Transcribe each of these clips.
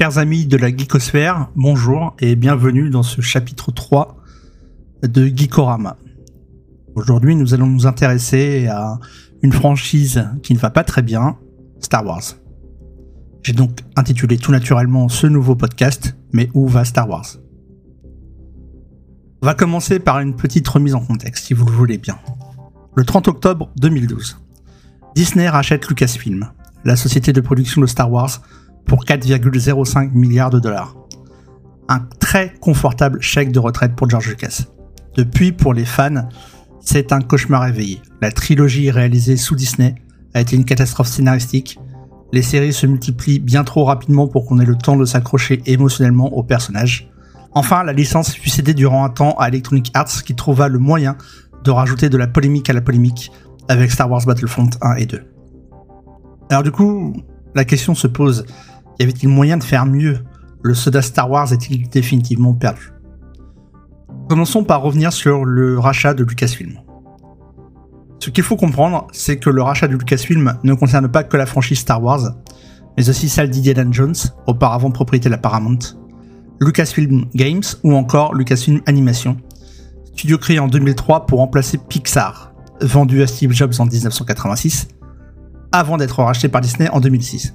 Chers amis de la geekosphère, bonjour et bienvenue dans ce chapitre 3 de Geekorama. Aujourd'hui, nous allons nous intéresser à une franchise qui ne va pas très bien, Star Wars. J'ai donc intitulé tout naturellement ce nouveau podcast, mais où va Star Wars? On va commencer par une petite remise en contexte, si vous le voulez bien. Le 30 octobre 2012, Disney rachète Lucasfilm, la société de production de Star Wars, pour 4,05 milliards de dollars. Un très confortable chèque de retraite pour George Lucas. Depuis, pour les fans, c'est un cauchemar éveillé. La trilogie réalisée sous Disney a été une catastrophe scénaristique. Les séries se multiplient bien trop rapidement pour qu'on ait le temps de s'accrocher émotionnellement aux personnages. Enfin, la licence fut cédée durant un temps à Electronic Arts qui trouva le moyen de rajouter de la polémique à la polémique avec Star Wars Battlefront 1 et 2. Alors du coup, la question se pose, y avait-il moyen de faire mieux? Le soda Star Wars est-il définitivement perdu? Commençons par revenir sur le rachat de Lucasfilm. Ce qu'il faut comprendre, c'est que le rachat de Lucasfilm ne concerne pas que la franchise Star Wars, mais aussi celle d'Indiana Jones, auparavant propriété de la Paramount, Lucasfilm Games ou encore Lucasfilm Animation, studio créé en 2003 pour remplacer Pixar, vendu à Steve Jobs en 1986, avant d'être racheté par Disney en 2006.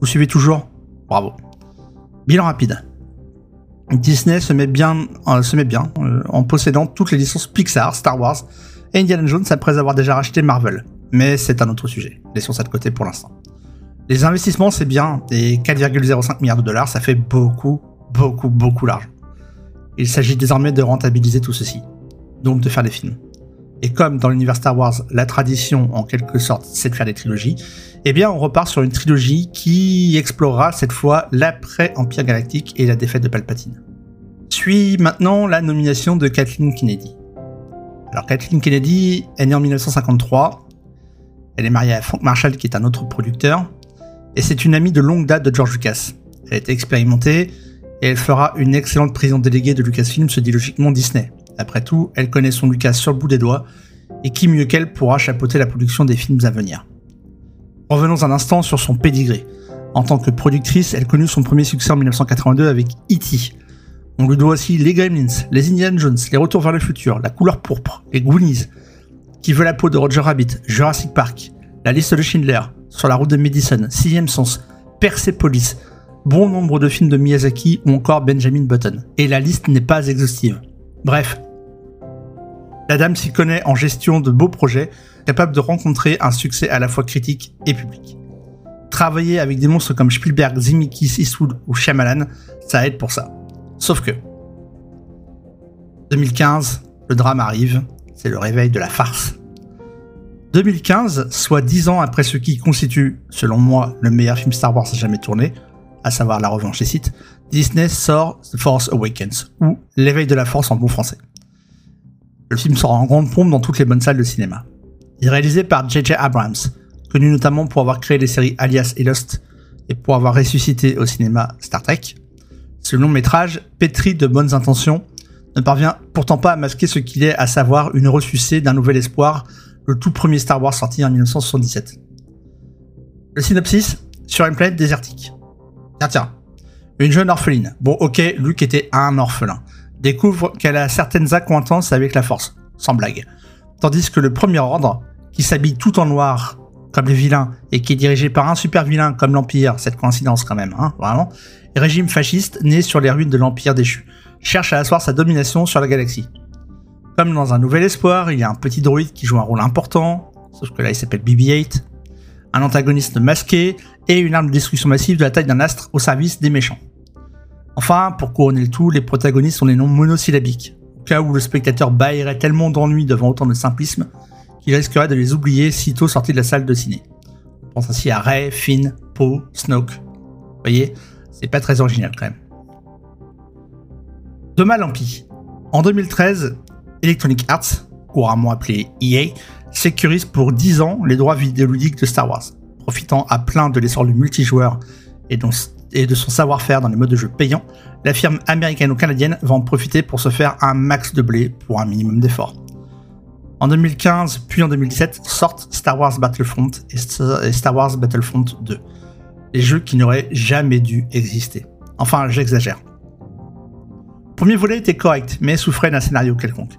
Vous suivez toujours Bravo. Bilan rapide. Disney se met bien, euh, se met bien euh, en possédant toutes les licences Pixar, Star Wars et Indiana Jones après avoir déjà racheté Marvel. Mais c'est un autre sujet. Laissons ça de côté pour l'instant. Les investissements, c'est bien, et 4,05 milliards de dollars, ça fait beaucoup, beaucoup, beaucoup d'argent. Il s'agit désormais de rentabiliser tout ceci, donc de faire des films. Et comme dans l'univers Star Wars, la tradition en quelque sorte c'est de faire des trilogies, eh bien on repart sur une trilogie qui explorera cette fois l'après-Empire Galactique et la défaite de Palpatine. Suit maintenant la nomination de Kathleen Kennedy. Alors Kathleen Kennedy est née en 1953, elle est mariée à Frank Marshall qui est un autre producteur, et c'est une amie de longue date de George Lucas. Elle est expérimentée et elle fera une excellente présidente déléguée de Lucasfilm, se dit logiquement Disney. Après tout, elle connaît son Lucas sur le bout des doigts, et qui mieux qu'elle pourra chapeauter la production des films à venir. Revenons un instant sur son pédigré. En tant que productrice, elle connut son premier succès en 1982 avec E.T. On lui doit aussi les Gremlins, les Indiana Jones, les Retours vers le futur, la couleur pourpre, les Goonies, Qui veut la peau de Roger Rabbit, Jurassic Park, la liste de Schindler, Sur la route de Madison, Sixième Sens, Persepolis, bon nombre de films de Miyazaki ou encore Benjamin Button. Et la liste n'est pas exhaustive. Bref, la dame s'y connaît en gestion de beaux projets, capable de rencontrer un succès à la fois critique et public. Travailler avec des monstres comme Spielberg, Zemeckis, Eastwood ou Shyamalan, ça aide pour ça. Sauf que 2015, le drame arrive, c'est le réveil de la farce. 2015, soit 10 ans après ce qui constitue, selon moi, le meilleur film Star Wars jamais tourné, à savoir La Revanche des Sith, Disney sort The Force Awakens, ou L'éveil de la Force en bon français. Le film sort en grande pompe dans toutes les bonnes salles de cinéma. Il est réalisé par J.J. Abrams, connu notamment pour avoir créé les séries Alias et Lost et pour avoir ressuscité au cinéma Star Trek. Ce long métrage, pétri de bonnes intentions, ne parvient pourtant pas à masquer ce qu'il est, à savoir une ressuscité d'un nouvel espoir, le tout premier Star Wars sorti en 1977. Le synopsis, sur une planète désertique. Tiens, tiens. Une jeune orpheline. Bon, ok, Luke était un orphelin découvre qu'elle a certaines accointances avec la force, sans blague. Tandis que le premier ordre, qui s'habille tout en noir, comme les vilains, et qui est dirigé par un super vilain comme l'Empire, cette coïncidence quand même, hein, vraiment, régime fasciste né sur les ruines de l'Empire déchu, cherche à asseoir sa domination sur la galaxie. Comme dans un nouvel espoir, il y a un petit droïde qui joue un rôle important, sauf que là il s'appelle BB-8, un antagoniste masqué, et une arme de destruction massive de la taille d'un astre au service des méchants. Enfin, pour couronner le tout, les protagonistes ont des noms monosyllabiques, au cas où le spectateur baillerait tellement d'ennui devant autant de simplisme qu'il risquerait de les oublier sitôt sortis de la salle de ciné. On pense ainsi à Rey, Finn, Poe, Snoke. Vous voyez, c'est pas très original quand même. De mal en pis. En 2013, Electronic Arts, couramment appelé EA, sécurise pour 10 ans les droits vidéoludiques de Star Wars, profitant à plein de l'essor du multijoueur et dont et de son savoir-faire dans les modes de jeu payants, la firme américano-canadienne va en profiter pour se faire un max de blé pour un minimum d'effort. En 2015 puis en 2017 sortent Star Wars Battlefront et Star Wars Battlefront 2, des jeux qui n'auraient jamais dû exister. Enfin, j'exagère. Le premier volet était correct, mais souffrait d'un scénario quelconque.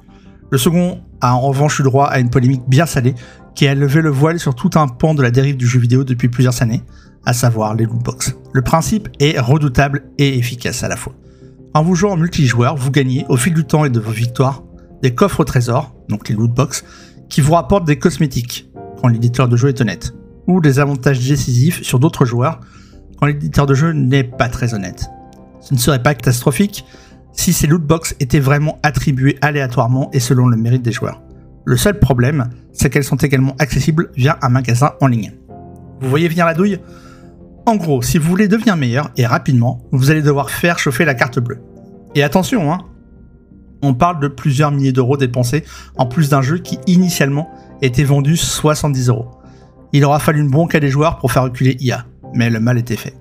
Le second a en revanche eu droit à une polémique bien salée qui a levé le voile sur tout un pan de la dérive du jeu vidéo depuis plusieurs années, à savoir les lootbox. Le principe est redoutable et efficace à la fois. En vous jouant en multijoueur, vous gagnez, au fil du temps et de vos victoires, des coffres au trésor, donc les lootbox, qui vous rapportent des cosmétiques, quand l'éditeur de jeu est honnête, ou des avantages décisifs sur d'autres joueurs, quand l'éditeur de jeu n'est pas très honnête. Ce ne serait pas catastrophique si ces lootbox étaient vraiment attribuées aléatoirement et selon le mérite des joueurs. Le seul problème, c'est qu'elles sont également accessibles via un magasin en ligne. Vous voyez venir la douille? En gros, si vous voulez devenir meilleur et rapidement, vous allez devoir faire chauffer la carte bleue. Et attention, hein, on parle de plusieurs milliers d'euros dépensés en plus d'un jeu qui initialement était vendu 70 euros. Il aura fallu une bronque à des joueurs pour faire reculer IA, mais le mal était fait.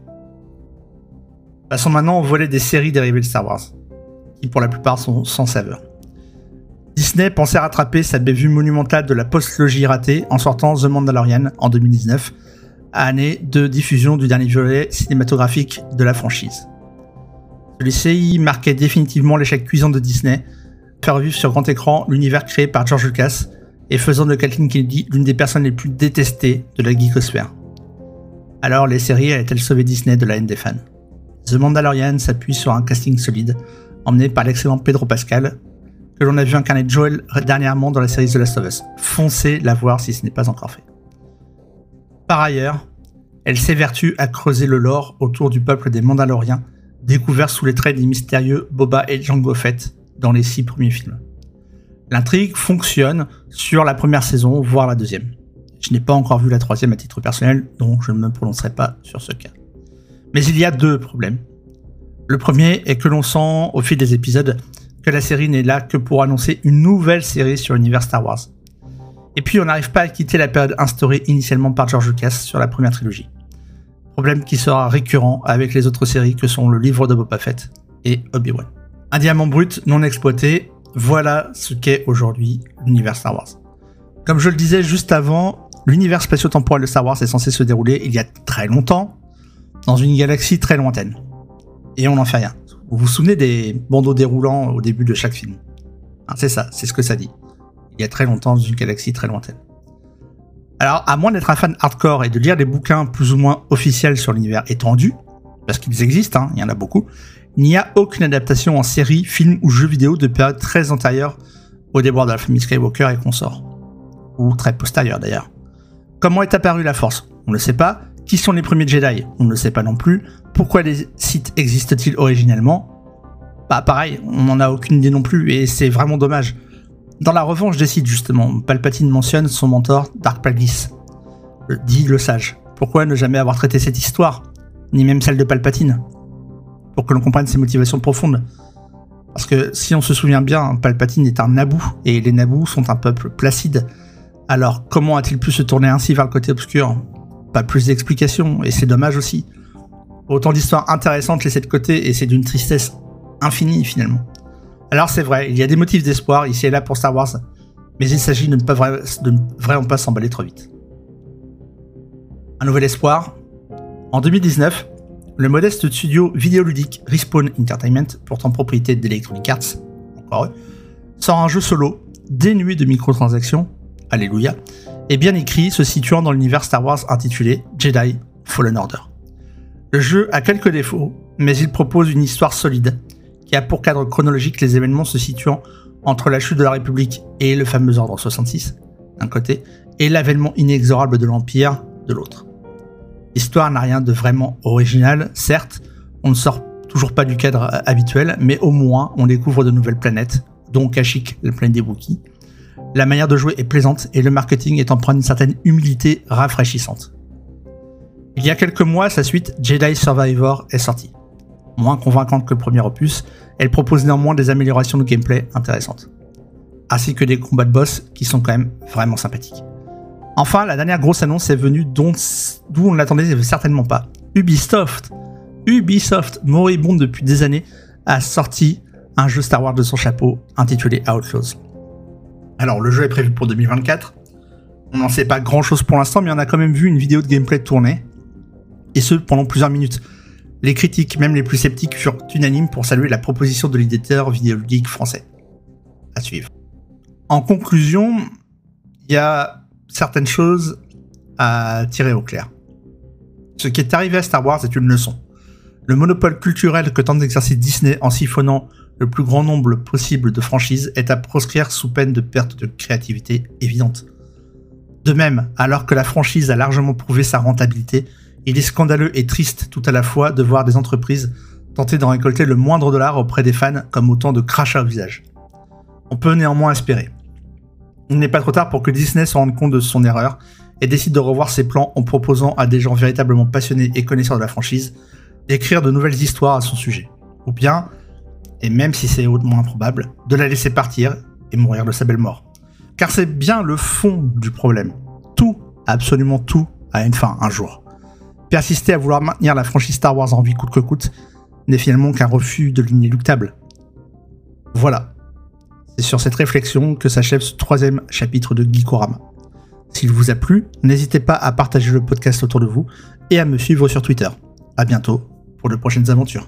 Passons maintenant au volet des séries dérivées de Star Wars, qui pour la plupart sont sans saveur. Disney pensait rattraper sa bévue monumentale de la post-logie ratée en sortant The Mandalorian en 2019, année de diffusion du dernier volet cinématographique de la franchise. Celui-ci marquait définitivement l'échec cuisant de Disney, faire revivre sur grand écran l'univers créé par George Lucas et faisant de Kathleen Kennedy l'une des personnes les plus détestées de la geekosphère. Alors les séries allaient-elles sauver Disney de la haine des fans? The Mandalorian s'appuie sur un casting solide, emmené par l'excellent Pedro Pascal, que l'on a vu incarner Joel dernièrement dans la série The Last of Us. Foncez la voir si ce n'est pas encore fait. Par ailleurs, elle s'évertue à creuser le lore autour du peuple des Mandaloriens, découvert sous les traits des mystérieux Boba et Jango Fett dans les six premiers films. L'intrigue fonctionne sur la première saison, voire la deuxième. Je n'ai pas encore vu la troisième à titre personnel, donc je ne me prononcerai pas sur ce cas. Mais il y a deux problèmes. Le premier est que l'on sent au fil des épisodes que la série n'est là que pour annoncer une nouvelle série sur l'univers Star Wars. Et puis on n'arrive pas à quitter la période instaurée initialement par George Lucas sur la première trilogie. Problème qui sera récurrent avec les autres séries que sont le livre de Boba Fett et Obi-Wan. Un diamant brut non exploité, voilà ce qu'est aujourd'hui l'univers Star Wars. Comme je le disais juste avant, l'univers spatio-temporel de Star Wars est censé se dérouler il y a très longtemps, dans une galaxie très lointaine. Et on n'en fait rien. Vous vous souvenez des bandeaux déroulants au début de chaque film? Hein, C'est ça, c'est ce que ça dit. Il y a très longtemps dans une galaxie très lointaine. Alors, à moins d'être un fan hardcore et de lire des bouquins plus ou moins officiels sur l'univers étendu, parce qu'ils existent, hein, il y en a beaucoup, il n'y a aucune adaptation en série, film ou jeu vidéo de période très antérieure au déboire de la famille Skywalker et consorts. Ou très postérieure d'ailleurs. Comment est apparue la Force? On ne sait pas. Qui sont les premiers Jedi? On ne le sait pas non plus. Pourquoi les sites existent-ils originellement? Bah pareil, on n'en a aucune idée non plus et c'est vraiment dommage. Dans la revanche des sites justement, Palpatine mentionne son mentor Dark Plagueis, dit le sage. Pourquoi ne jamais avoir traité cette histoire Ni même celle de Palpatine Pour que l'on comprenne ses motivations profondes? Parce que si on se souvient bien, Palpatine est un Naboo, et les Naboo sont un peuple placide. Alors comment a-t-il pu se tourner ainsi vers le côté obscur? Pas plus d'explications, et c'est dommage aussi. Autant d'histoires intéressantes laissées de côté, et c'est d'une tristesse infinie finalement. Alors c'est vrai, il y a des motifs d'espoir ici et là pour Star Wars, mais il s'agit de ne, pas vraiment pas s'emballer trop vite. Un nouvel espoir. En 2019, le modeste studio vidéoludique Respawn Entertainment, pourtant propriété d'Electronic Arts, encore eux, sort un jeu solo, dénué de microtransactions, alléluia, et bien écrit, se situant dans l'univers Star Wars intitulé Jedi Fallen Order. Le jeu a quelques défauts, mais il propose une histoire solide, qui a pour cadre chronologique les événements se situant entre la chute de la République et le fameux Ordre 66, d'un côté, et l'avènement inexorable de l'Empire, de l'autre. L'histoire n'a rien de vraiment original, certes, on ne sort toujours pas du cadre habituel, mais au moins on découvre de nouvelles planètes, dont Kashyyyk, la planète des Wookiees, la manière de jouer est plaisante et le marketing est empreint d'une certaine humilité rafraîchissante. Il y a quelques mois, sa suite Jedi Survivor est sortie. Moins convaincante que le premier opus, elle propose néanmoins des améliorations de gameplay intéressantes. Ainsi que des combats de boss qui sont quand même vraiment sympathiques. Enfin, la dernière grosse annonce est venue d'où on ne l'attendait certainement pas. Ubisoft Ubisoft, moribonde depuis des années, a sorti un jeu Star Wars de son chapeau intitulé Outlaws. Alors, le jeu est prévu pour 2024. On n'en sait pas grand chose pour l'instant, mais on a quand même vu une vidéo de gameplay tourner. Et ce, pendant plusieurs minutes. Les critiques, même les plus sceptiques, furent unanimes pour saluer la proposition de l'éditeur vidéoludique français. À suivre. En conclusion, il y a certaines choses à tirer au clair. Ce qui est arrivé à Star Wars est une leçon. Le monopole culturel que tente d'exercer Disney en siphonnant le plus grand nombre possible de franchises est à proscrire sous peine de perte de créativité évidente. De même, alors que la franchise a largement prouvé sa rentabilité, il est scandaleux et triste tout à la fois de voir des entreprises tenter d'en récolter le moindre dollar auprès des fans comme autant de crachats au visage. On peut néanmoins espérer. Il n'est pas trop tard pour que Disney se rende compte de son erreur et décide de revoir ses plans en proposant à des gens véritablement passionnés et connaisseurs de la franchise d'écrire de nouvelles histoires à son sujet. Ou bien, et même si c'est hautement improbable, de la laisser partir et mourir de sa belle mort. Car c'est bien le fond du problème. Tout, absolument tout, a une fin un jour. Persister à vouloir maintenir la franchise Star Wars en vie coûte que coûte n'est finalement qu'un refus de l'inéluctable. Voilà. C'est sur cette réflexion que s'achève ce troisième chapitre de Geekorama. S'il vous a plu, n'hésitez pas à partager le podcast autour de vous et à me suivre sur Twitter. À bientôt pour de prochaines aventures.